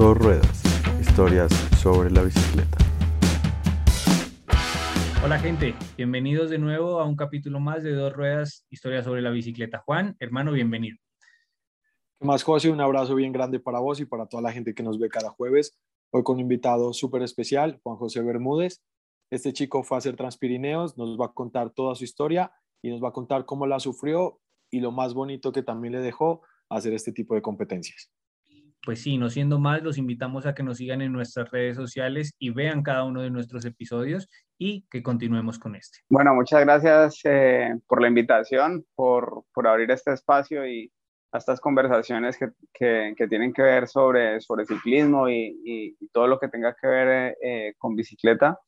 Dos Ruedas, historias sobre la bicicleta. Hola gente, bienvenidos de nuevo a un capítulo más de Dos Ruedas, historias sobre la bicicleta. Juan, hermano, bienvenido. ¿Qué más, José? Un abrazo bien grande para vos y para toda la gente que nos ve cada jueves. Hoy con un invitado súper especial, Juan José Bermúdez. Este chico fue a hacer Transpirineos, nos va a contar toda su historia y nos va a contar cómo la sufrió y lo más bonito que también le dejó hacer este tipo de competencias. Pues sí, no siendo más, los invitamos a que nos sigan en nuestras redes sociales y vean cada uno de nuestros episodios y que continuemos con este. Bueno, muchas gracias eh, por la invitación, por, por, abrir este espacio y a estas conversaciones que, que, tienen que ver sobre, sobre ciclismo y, y, todo lo que tenga que ver eh, con bicicleta.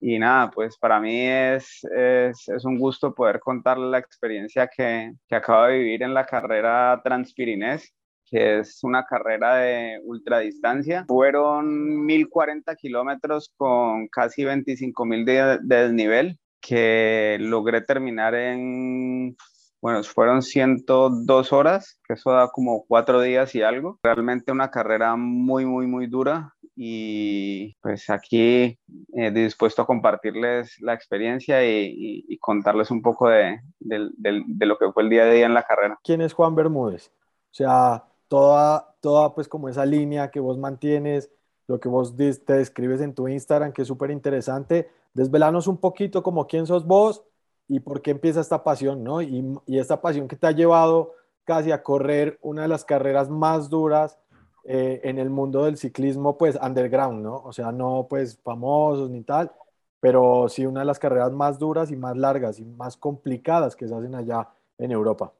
Y nada, pues para mí es, es, es un gusto poder contar la experiencia que, que acabo de vivir en la carrera Transpirinés, que es una carrera de ultradistancia. Fueron 1040 kilómetros con casi 25 mil de, de desnivel que logré terminar en bueno, fueron 102 horas, que eso da como cuatro días y algo. Realmente una carrera muy, muy, muy dura y pues aquí eh, dispuesto a compartirles la experiencia y, y, contarles un poco de, de, de, lo que fue el día a día en la carrera. ¿Quién es Juan Bermúdez? O sea, toda, toda pues como esa línea que vos mantienes, lo que vos te describes en tu Instagram, que es súper interesante. Desvelanos un poquito como quién sos vos y por qué empieza esta pasión, ¿no? Y, y, esta pasión que te ha llevado casi a correr una de las carreras más duras eh, en el mundo del ciclismo, pues underground, ¿no? O sea, no pues famosos ni tal, pero sí una de las carreras más duras y más largas y más complicadas que se hacen allá en Europa.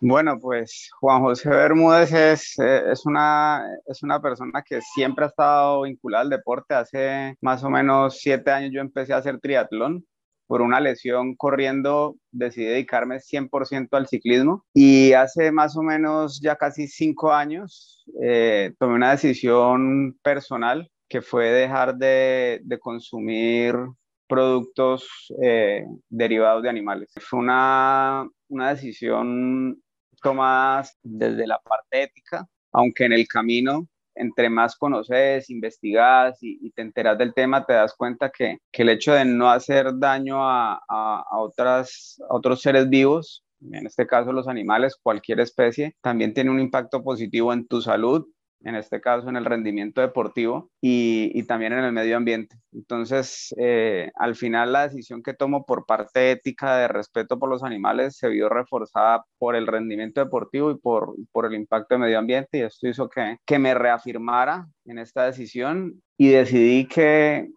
Bueno, pues Juan José Bermúdez es, eh, es, una, es una persona que siempre ha estado vinculada al deporte. Hace más o menos siete años yo empecé a hacer triatlón por una lesión corriendo, decidí dedicarme 100% al ciclismo y hace más o menos ya casi cinco años eh, tomé una decisión personal que fue dejar de, de consumir productos eh, derivados de animales. Fue una, una decisión tomada desde la parte ética, aunque en el camino entre más conoces, investigas y, te enteras del tema, te das cuenta que, que el hecho de no hacer daño a, a, a, otras, a otros seres vivos, en este caso los animales, cualquier especie, también tiene un impacto positivo en tu salud en este caso en el rendimiento deportivo y, y también en el medio ambiente. Entonces, eh, al final la decisión que tomo por parte ética de respeto por los animales se vio reforzada por el rendimiento deportivo y por, por el impacto del medio ambiente y esto hizo que, que me reafirmara en esta decisión y decidí que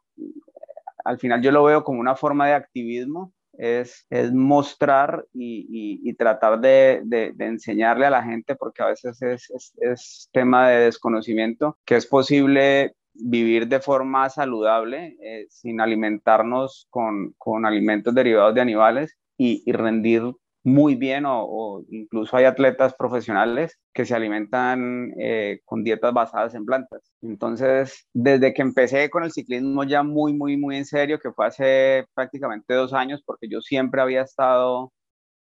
al final yo lo veo como una forma de activismo es, es mostrar y, y, tratar de, de, enseñarle a la gente, porque a veces es, es, tema de desconocimiento, que es posible vivir de forma saludable eh, sin alimentarnos con, con, alimentos derivados de animales y rendir muy bien o, incluso hay atletas profesionales que se alimentan eh, con dietas basadas en plantas. Entonces, desde que empecé con el ciclismo ya muy, muy, muy en serio, que fue hace prácticamente dos años, porque yo siempre había estado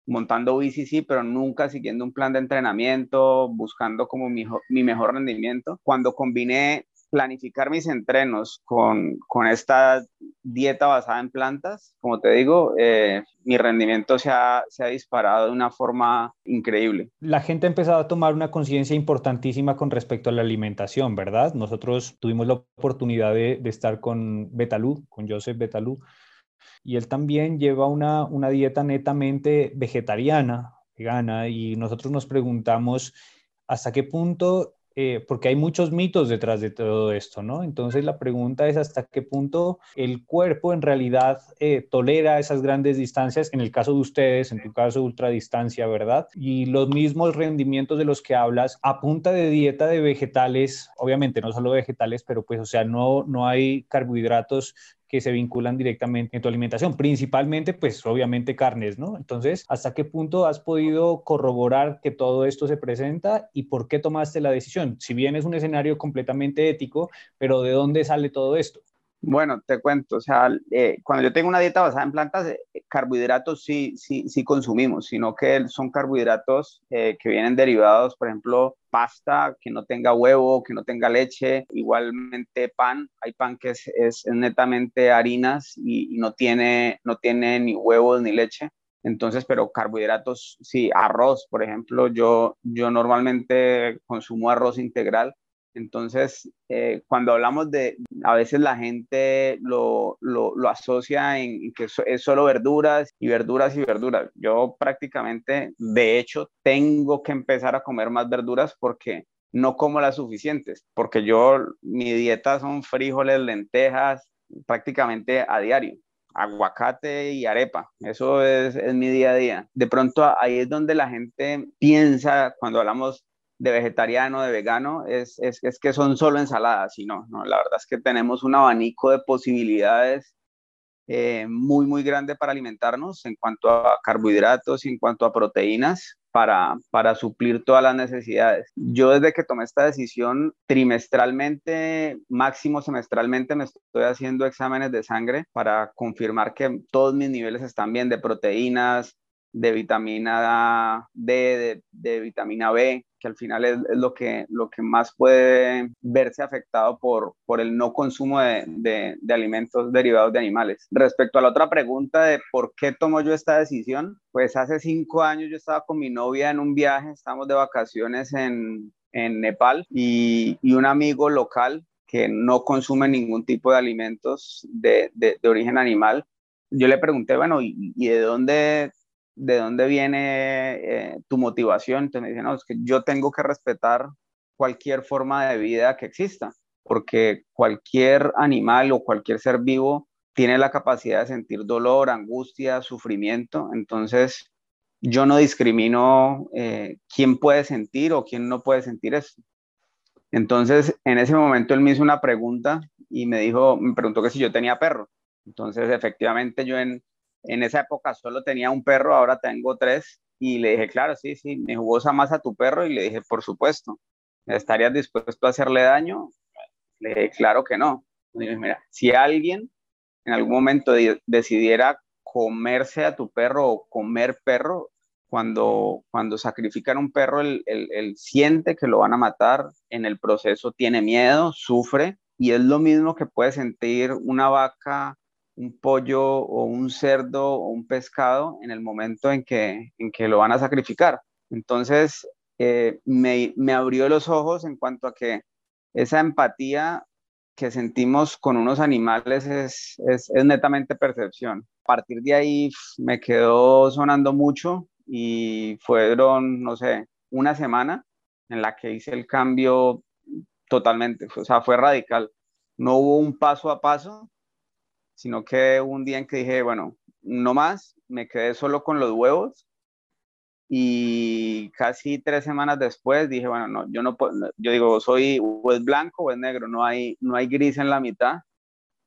montando bici, pero nunca siguiendo un plan de entrenamiento, buscando como mi, mi mejor rendimiento. Cuando combiné planificar mis entrenos con, con, esta dieta basada en plantas, como te digo, eh, mi rendimiento se ha, se ha, disparado de una forma increíble. La gente ha empezado a tomar una conciencia importantísima con respecto a la alimentación, ¿verdad? Nosotros tuvimos la oportunidad de, estar con Betalú, con Joseph Betalú, y él también lleva una, una dieta netamente vegetariana, vegana, y nosotros nos preguntamos hasta qué punto eh, porque hay muchos mitos detrás de todo esto, ¿no? Entonces la pregunta es hasta qué punto el cuerpo en realidad eh, tolera esas grandes distancias, en el caso de ustedes, en tu caso ultradistancia, ¿verdad? Y los mismos rendimientos de los que hablas a punta de dieta de vegetales, obviamente no solo vegetales, pero pues o sea, no, no hay carbohidratos que se vinculan directamente en tu alimentación, principalmente, pues obviamente carnes, ¿no? Entonces, ¿hasta qué punto has podido corroborar que todo esto se presenta y por qué tomaste la decisión? Si bien es un escenario completamente ético, pero ¿de dónde sale todo esto? Bueno, te cuento, o sea, eh, cuando yo tengo una dieta basada en plantas, eh, carbohidratos sí, sí, sí consumimos, sino que son carbohidratos eh, que vienen derivados, por ejemplo, pasta que no tenga huevo, que no tenga leche, igualmente pan, hay pan que es, es, netamente harinas y, y, no, tiene, no tiene ni huevos ni leche. Entonces, pero carbohidratos, sí, arroz, por ejemplo, yo, yo normalmente consumo arroz integral entonces, eh, cuando hablamos de, a veces la gente lo, lo, lo asocia en, que es solo verduras y verduras y verduras. Yo prácticamente, de hecho, tengo que empezar a comer más verduras porque no como las suficientes, porque yo, mi dieta son frijoles, lentejas, prácticamente a diario aguacate y arepa. Eso es, es, mi día a día. De pronto ahí es donde la gente piensa cuando hablamos de vegetariano, de vegano, es, es, es, que son solo ensaladas, y no, no, la verdad es que tenemos un abanico de posibilidades eh, muy, muy grande para alimentarnos en cuanto a carbohidratos y en cuanto a proteínas para, para suplir todas las necesidades. Yo desde que tomé esta decisión, trimestralmente, máximo semestralmente, me estoy haciendo exámenes de sangre para confirmar que todos mis niveles están bien de proteínas, de vitamina D, de, vitamina B, que al final es, lo, que, lo que más puede verse afectado por, por el no consumo de, alimentos derivados de animales. Respecto a la otra pregunta de por qué tomo yo esta decisión, pues hace cinco años yo estaba con mi novia en un viaje, estábamos de vacaciones en, Nepal y, un amigo local que no consume ningún tipo de alimentos de, origen animal, yo le pregunté, bueno, ¿y, de dónde de dónde viene eh, tu motivación. Entonces me dicen, no, es que yo tengo que respetar cualquier forma de vida que exista, porque cualquier animal o cualquier ser vivo tiene la capacidad de sentir dolor, angustia, sufrimiento. Entonces, yo no discrimino eh, quién puede sentir o quién no puede sentir eso. Entonces, en ese momento él me hizo una pregunta y me dijo, me preguntó que si yo tenía perro. Entonces, efectivamente, yo en, en esa época solo tenía un perro, ahora tengo tres. Y le dije, claro, sí, sí, me jugosa más a tu perro. Y le dije, por supuesto, ¿estarías dispuesto a hacerle daño? Le dije, claro que no. mira, si alguien en algún momento decidiera comerse a tu perro o comer perro, cuando, cuando sacrifican un perro, él, él, siente que lo van a matar, en el proceso tiene miedo, sufre, y es lo mismo que puede sentir una vaca un pollo o un cerdo o un pescado en el momento en que, en que lo van a sacrificar. Entonces, eh, me, me, abrió los ojos en cuanto a que esa empatía que sentimos con unos animales es, es, es netamente percepción. A partir de ahí me quedó sonando mucho y fueron, no sé, una semana en la que hice el cambio totalmente, o sea, fue radical. No hubo un paso a paso, sino que un día en que dije, bueno, no más, me quedé solo con los huevos y casi tres semanas después dije, bueno, no, yo no puedo, yo digo, soy o es blanco o es negro, no hay, no hay gris en la mitad,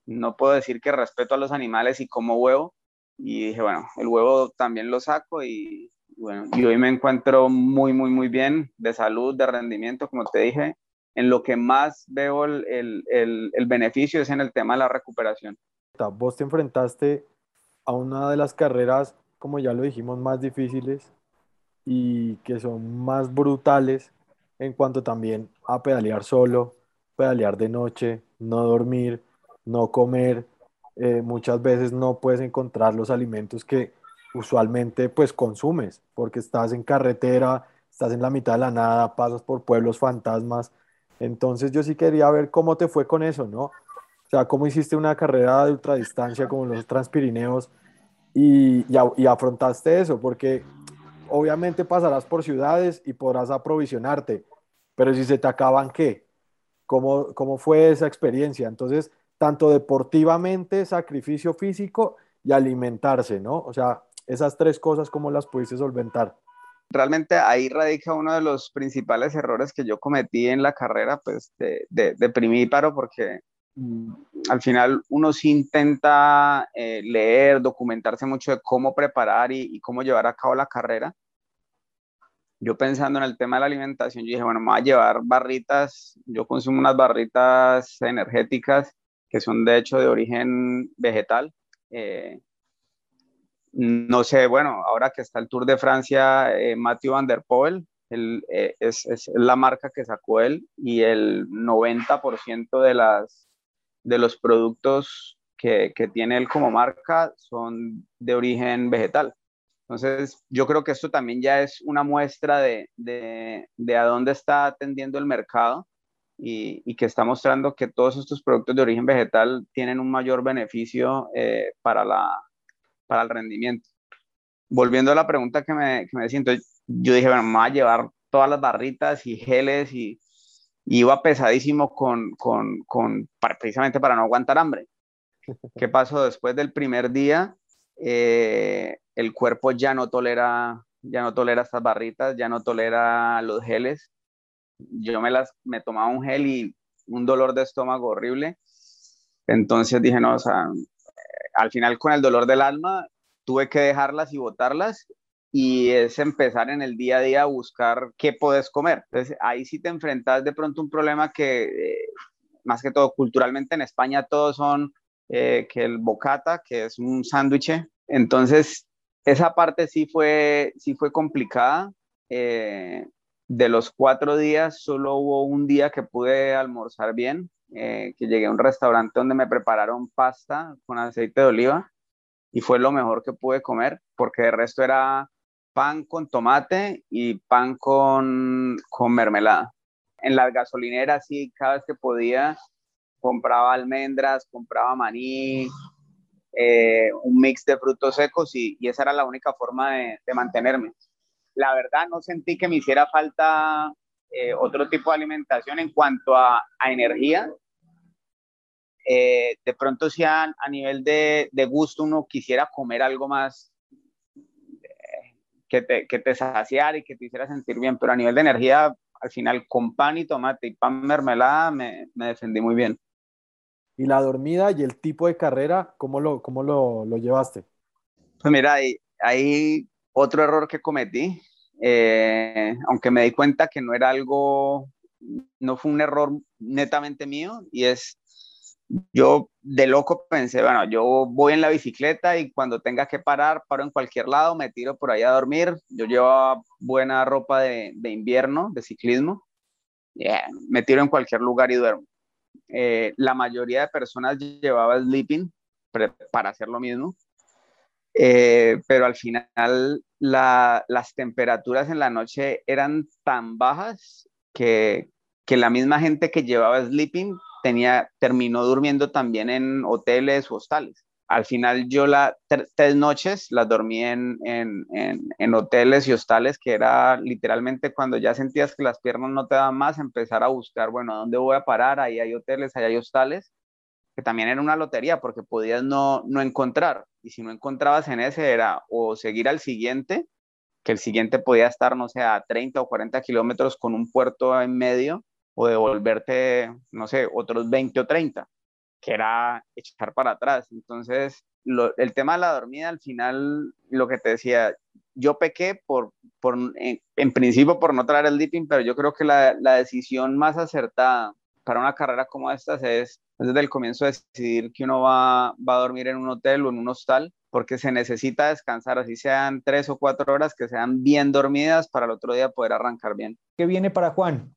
no puedo decir que respeto a los animales y como huevo, y dije, bueno, el huevo también lo saco y bueno, y hoy me encuentro muy, muy, muy bien de salud, de rendimiento, como te dije, en lo que más veo el, el, el beneficio es en el tema de la recuperación. Vos te enfrentaste a una de las carreras, como ya lo dijimos, más difíciles y que son más brutales en cuanto también a pedalear solo, pedalear de noche, no dormir, no comer. Eh, muchas veces no puedes encontrar los alimentos que usualmente pues consumes, porque estás en carretera, estás en la mitad de la nada, pasas por pueblos fantasmas. Entonces yo sí quería ver cómo te fue con eso, ¿no? O sea, cómo hiciste una carrera de ultradistancia como los Transpirineos y, y, afrontaste eso, porque obviamente pasarás por ciudades y podrás aprovisionarte, pero si se te acaban, ¿qué? ¿Cómo, cómo fue esa experiencia? Entonces, tanto deportivamente, sacrificio físico y alimentarse, ¿no? O sea, esas tres cosas, ¿cómo las pudiste solventar? Realmente ahí radica uno de los principales errores que yo cometí en la carrera, pues de, de, de primíparo, porque al final uno sí intenta eh, leer, documentarse mucho de cómo preparar y, cómo llevar a cabo la carrera. Yo pensando en el tema de la alimentación, yo dije, bueno, me voy a llevar barritas, yo consumo unas barritas energéticas que son de hecho de origen vegetal. Eh, no sé, bueno, ahora que está el Tour de Francia, eh, Matthew Van Der Poel, es, es, la marca que sacó él y el 90% de, las, de los productos que, que tiene él como marca son de origen vegetal. Entonces, yo creo que esto también ya es una muestra de, de, de a dónde está atendiendo el mercado y, y, que está mostrando que todos estos productos de origen vegetal tienen un mayor beneficio eh, para, la, para el rendimiento. Volviendo a la pregunta que me, que me decía, entonces yo dije, bueno, me voy a llevar todas las barritas y geles y, iba pesadísimo con, con, con precisamente para no aguantar hambre. ¿Qué pasó después del primer día? Eh, el cuerpo ya no tolera, ya no tolera estas barritas, ya no tolera los geles. Yo me las, me tomaba un gel y un dolor de estómago horrible. Entonces dije, no, o sea, al final con el dolor del alma tuve que dejarlas y botarlas y es empezar en el día a día a buscar qué puedes comer. Entonces ahí sí te enfrentas de pronto un problema que eh, más que todo culturalmente en España todos son eh, que el bocata, que es un sándwich. Entonces, esa parte sí fue, sí fue complicada. Eh, de los cuatro días, solo hubo un día que pude almorzar bien, que llegué a un restaurante donde me prepararon pasta con aceite de oliva y fue lo mejor que pude comer, porque de resto era pan con tomate y pan con, mermelada. En las gasolineras, sí, cada vez que podía, compraba almendras, compraba maní, eh, un mix de frutos secos y, esa era la única forma de, mantenerme. La verdad no sentí que me hiciera falta eh, otro tipo de alimentación en cuanto a, energía. Eh, de pronto si a, nivel de, gusto uno quisiera comer algo más que te, que te saciara y que te hiciera sentir bien, pero a nivel de energía, al final con pan y tomate y pan mermelada me, me defendí muy bien. ¿Y la dormida y el tipo de carrera, cómo lo, cómo lo, lo llevaste? Pues mira, hay, otro error que cometí, eh, aunque me di cuenta que no era algo, no fue un error netamente mío, y es, yo de loco pensé, bueno, yo voy en la bicicleta y cuando tenga que parar, paro en cualquier lado, me tiro por ahí a dormir, yo llevo buena ropa de, de invierno, de ciclismo, me tiro en cualquier lugar y duermo. Eh, la mayoría de personas llevaba sleeping para hacer lo mismo, eh, pero al final las temperaturas en la noche eran tan bajas que, que, la misma gente que llevaba sleeping tenía, terminó durmiendo también en hoteles o hostales al final yo las tres noches las dormí en, en, en, hoteles y hostales, que era literalmente cuando ya sentías que las piernas no te daban más, empezar a buscar, bueno, ¿dónde voy a parar? Ahí hay hoteles, ahí hay hostales, que también era una lotería porque podías no, no encontrar. Y si no encontrabas en ese era o seguir al siguiente, que el siguiente podía estar, no sé, a 30 o 40 kilómetros con un puerto en medio, o devolverte, no sé, otros 20 o 30 que era echar para atrás. Entonces, el tema de la dormida, al final, lo que te decía, yo pequé por, por en, principio por no traer el dipping, pero yo creo que la, la, decisión más acertada para una carrera como esta es desde el comienzo decidir que uno va, va a dormir en un hotel o en un hostal, porque se necesita descansar, así sean tres o cuatro horas, que sean bien dormidas para el otro día poder arrancar bien. ¿Qué viene para Juan?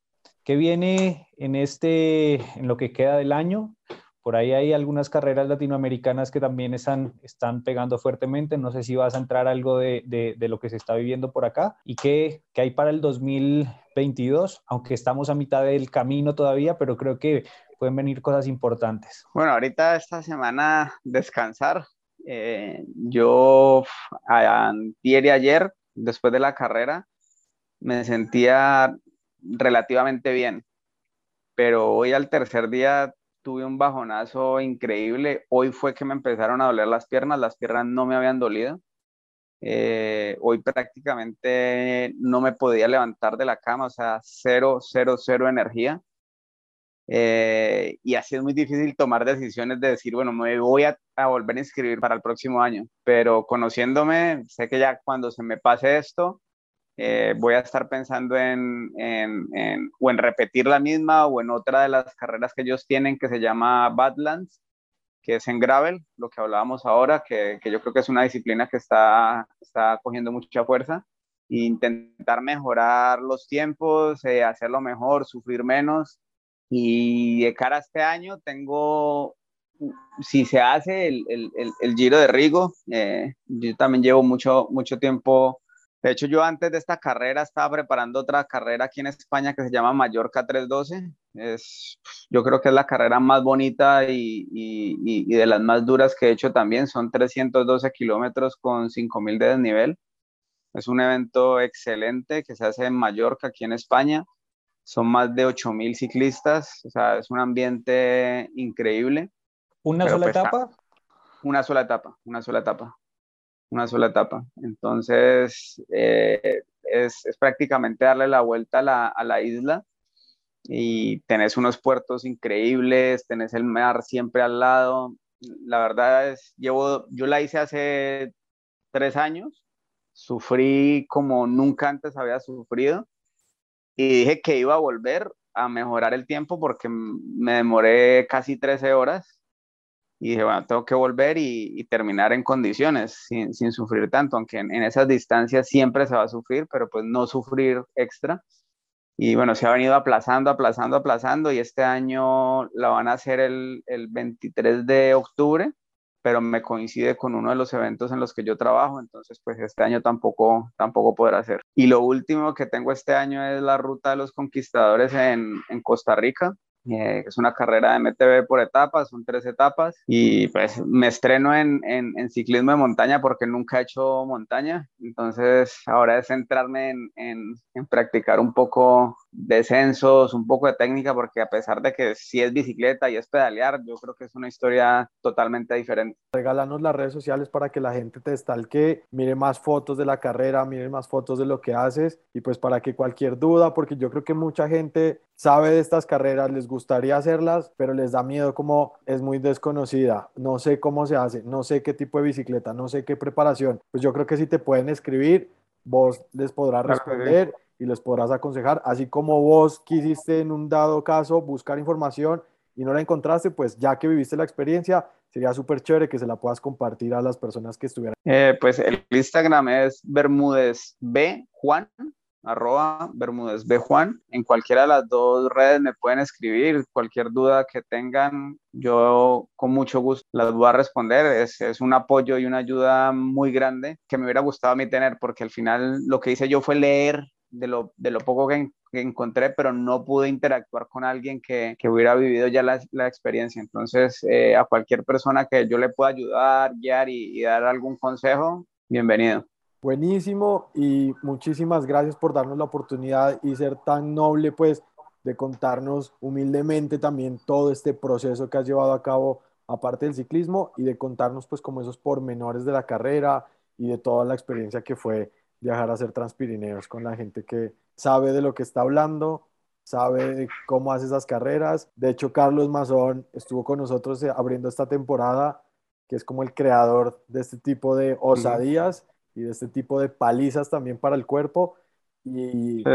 ¿Qué viene en, este, en lo que queda del año? Por ahí hay algunas carreras latinoamericanas que también están, están pegando fuertemente. No sé si vas a entrar algo de, de, lo que se está viviendo por acá. ¿Y qué, qué, hay para el 2022? Aunque estamos a mitad del camino todavía, pero creo que pueden venir cosas importantes. Bueno, ahorita esta semana descansar. Eh, yo ayer y ayer, después de la carrera, me sentía relativamente bien. Pero hoy al tercer día tuve un bajonazo increíble. Hoy fue que me empezaron a doler las piernas, las piernas no me habían dolido. Eh, hoy prácticamente no me podía levantar de la cama, o sea, cero, cero, cero energía. Eh, y así es muy difícil tomar decisiones de decir, bueno, me voy a, a, volver a inscribir para el próximo año. Pero conociéndome, sé que ya cuando se me pase esto, eh, voy a estar pensando en, en, en, o en repetir la misma o en otra de las carreras que ellos tienen que se llama Badlands, que es en gravel, lo que hablábamos ahora, que, que yo creo que es una disciplina que está, está cogiendo mucha fuerza. Intentar mejorar los tiempos, eh, hacerlo mejor, sufrir menos. Y de cara a este año tengo si se hace el, el, el, Giro de Rigo, eh, yo también llevo mucho, mucho tiempo, de hecho yo antes de esta carrera estaba preparando otra carrera aquí en España que se llama Mallorca 312, es, yo creo que es la carrera más bonita y, y, y de las más duras que he hecho también, son 312 kilómetros con 5000 de desnivel, es un evento excelente que se hace en Mallorca, aquí en España, son más de 8000 ciclistas, o sea, es un ambiente increíble. ¿Una sola pues, etapa? Una sola etapa, una sola etapa, una sola etapa. Entonces, eh, es, es, prácticamente darle la vuelta a la, a la, isla y tenés unos puertos increíbles, tenés el mar siempre al lado. La verdad es, llevo, yo la hice hace tres años, sufrí como nunca antes había sufrido y dije que iba a volver a mejorar el tiempo porque me demoré casi 13 horas y dije, bueno, tengo que volver y, terminar en condiciones, sin, sin sufrir tanto, aunque en, esas distancias siempre se va a sufrir, pero pues no sufrir extra. Y bueno, se ha venido aplazando, aplazando, aplazando, y este año la van a hacer el, el 23 de octubre, pero me coincide con uno de los eventos en los que yo trabajo, entonces pues este año tampoco, tampoco podrá hacer. Y lo último que tengo este año es la ruta de los conquistadores en, en Costa Rica, eh, es una carrera de MTB por etapas, son tres etapas y pues me estreno en, en, en, ciclismo de montaña porque nunca he hecho montaña, entonces ahora es centrarme en, en, practicar un poco descensos, un poco de técnica porque a pesar de que sí es bicicleta y es pedalear, yo creo que es una historia totalmente diferente. Regálanos las redes sociales para que la gente te estalque, mire más fotos de la carrera, mire más fotos de lo que haces y pues para que cualquier duda, porque yo creo que mucha gente sabe de estas carreras, les gustaría hacerlas, pero les da miedo como es muy desconocida, no sé cómo se hace, no sé qué tipo de bicicleta, no sé qué preparación. Pues yo creo que si te pueden escribir, vos les podrás responder y les podrás aconsejar, así como vos quisiste en un dado caso buscar información y no la encontraste, pues ya que viviste la experiencia, sería súper chévere que se la puedas compartir a las personas que estuvieran. Eh, pues el Instagram es Bermúdez B Juan arroba Bermúdez B. Juan. En cualquiera de las dos redes me pueden escribir, cualquier duda que tengan, yo con mucho gusto las voy a responder. Es, es, un apoyo y una ayuda muy grande que me hubiera gustado a mí tener, porque al final lo que hice yo fue leer de lo, de lo poco que, encontré, pero no pude interactuar con alguien que, que hubiera vivido ya la, la experiencia. Entonces, eh, a cualquier persona que yo le pueda ayudar, guiar y, y dar algún consejo, bienvenido. Buenísimo y muchísimas gracias por darnos la oportunidad y ser tan noble pues de contarnos humildemente también todo este proceso que has llevado a cabo aparte del ciclismo y de contarnos pues como esos pormenores de la carrera y de toda la experiencia que fue viajar a hacer Transpirineos con la gente que sabe de lo que está hablando, sabe cómo hace esas carreras. De hecho, Carlos Mazón estuvo con nosotros eh, abriendo esta temporada, que es como el creador de este tipo de osadías y de este tipo de palizas también para el cuerpo. Y,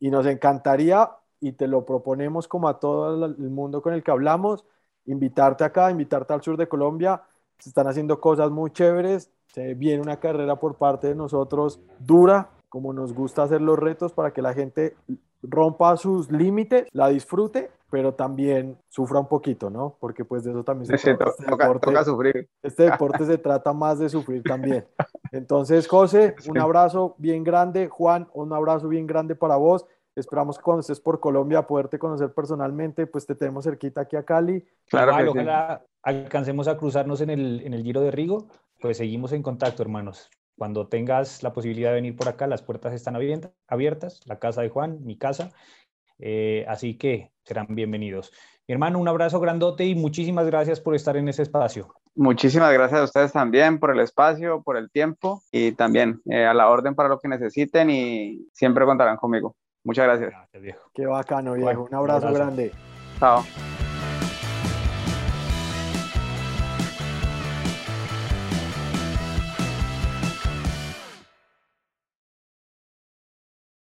y nos encantaría, y te lo proponemos como a todo el mundo con el que hablamos, invitarte acá, invitarte al sur de Colombia. Se están haciendo cosas muy chéveres. Se viene una carrera por parte de nosotros dura, como nos gusta hacer los retos para que la gente rompa sus límites, la disfrute, pero también sufra un poquito, ¿no? Porque pues de eso también se trata. este deporte. sufrir. Este deporte se trata más de sufrir también. Entonces, José, un abrazo bien grande. Juan, un abrazo bien grande para vos. Esperamos que cuando estés por Colombia poderte conocer personalmente, pues te tenemos cerquita aquí a Cali. Claro, ojalá alcancemos a cruzarnos en el, en el Giro de Rigo. Pues seguimos en contacto, hermanos. Cuando tengas la posibilidad de venir por acá, las puertas están abiertas, la casa de Juan, mi casa, eh, así que serán bienvenidos. Mi hermano, un abrazo grandote y muchísimas gracias por estar en ese espacio. Muchísimas gracias a ustedes también por el espacio, por el tiempo y también eh, a la orden para lo que necesiten y siempre contarán conmigo. Muchas gracias. Qué bacano, viejo. un abrazo, un abrazo. grande. Chao.